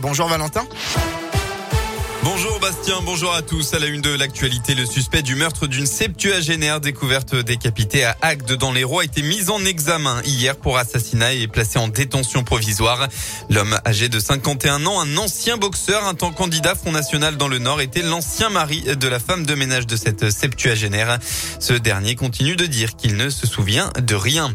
Bonjour Valentin. Bonjour Bastien, bonjour à tous. À la une de l'actualité, le suspect du meurtre d'une septuagénaire découverte décapitée à Agde dans l'Hérault a été mis en examen hier pour assassinat et placé en détention provisoire. L'homme âgé de 51 ans, un ancien boxeur, un temps candidat Front National dans le Nord, était l'ancien mari de la femme de ménage de cette septuagénaire. Ce dernier continue de dire qu'il ne se souvient de rien.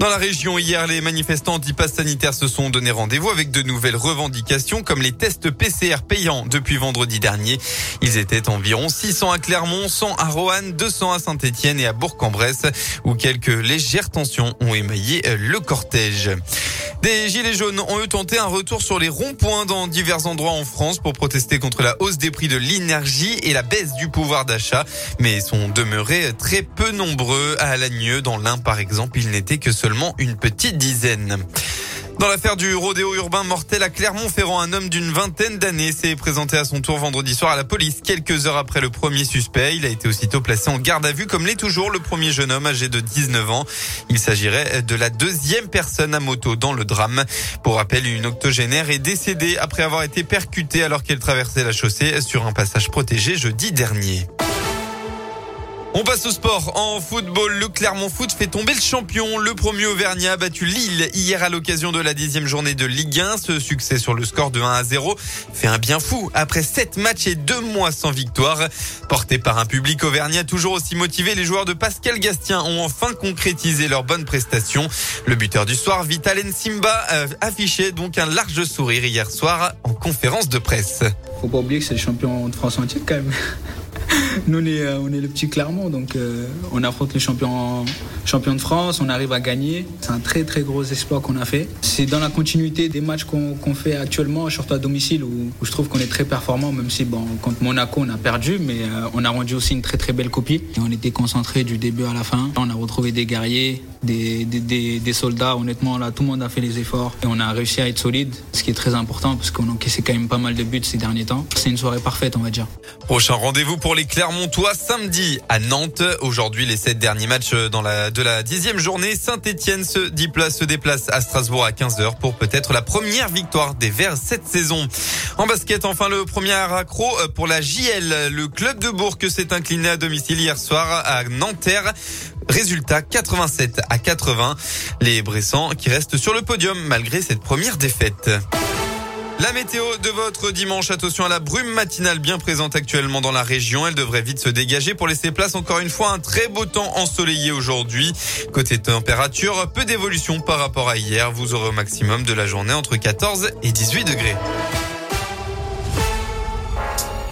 Dans la région, hier, les manifestants anti-pass sanitaires se sont donné rendez-vous avec de nouvelles revendications comme les tests PCR payants depuis vendredi dernier. Ils étaient environ 600 à Clermont, 100 à Roanne, 200 à Saint-Etienne et à Bourg-en-Bresse où quelques légères tensions ont émaillé le cortège. Des gilets jaunes ont eu tenté un retour sur les ronds-points dans divers endroits en France pour protester contre la hausse des prix de l'énergie et la baisse du pouvoir d'achat, mais sont demeurés très peu nombreux. À Alagneux, dans l'Ain par exemple, il n'était que seulement une petite dizaine. Dans l'affaire du rodéo urbain mortel à Clermont-Ferrand, un homme d'une vingtaine d'années s'est présenté à son tour vendredi soir à la police quelques heures après le premier suspect. Il a été aussitôt placé en garde à vue comme l'est toujours le premier jeune homme âgé de 19 ans. Il s'agirait de la deuxième personne à moto dans le drame. Pour rappel, une octogénaire est décédée après avoir été percutée alors qu'elle traversait la chaussée sur un passage protégé jeudi dernier. On passe au sport. En football, le Clermont Foot fait tomber le champion. Le premier Auvergnat a battu Lille hier à l'occasion de la dixième journée de Ligue 1. Ce succès sur le score de 1 à 0 fait un bien fou après sept matchs et deux mois sans victoire. Porté par un public Auvergnat toujours aussi motivé, les joueurs de Pascal Gastien ont enfin concrétisé leur bonne prestation. Le buteur du soir, Vital Simba, affichait donc un large sourire hier soir en conférence de presse. Faut pas oublier que c'est le champion de France entier quand même. Nous, on est, euh, on est le petit Clermont, donc euh, on affronte les champions, de France, on arrive à gagner. C'est un très très gros exploit qu'on a fait. C'est dans la continuité des matchs qu'on fait actuellement, surtout à domicile, où, je trouve qu'on est très performant, même si contre Monaco on a perdu, mais euh, on a rendu aussi une très très belle copie. On était concentré du début à la fin. On a retrouvé des guerriers, des, soldats. Honnêtement, là, tout le monde a fait les efforts et on a réussi à être solide, ce qui est très important parce qu'on encaissait quand même pas mal de buts ces derniers temps. C'est une soirée parfaite, on va dire. Prochain rendez-vous pour les Clermontois samedi à Nantes. Aujourd'hui, les sept derniers matchs la, de la dixième journée. Saint-Etienne se déplace, se déplace à Strasbourg à 15h pour peut-être la première victoire des Verts cette saison. En basket, enfin, le premier accro pour la JL. Le club de Bourg s'est incliné à domicile hier soir à Nanterre. Résultat 87 à 80. Les Bressans qui restent sur le podium malgré cette première défaite. La météo de votre dimanche, attention à la brume matinale bien présente actuellement dans la région. Elle devrait vite se dégager pour laisser place encore une fois un très beau temps ensoleillé aujourd'hui. Côté température, peu d'évolution par rapport à hier. Vous aurez au maximum de la journée entre 14 et 18 degrés.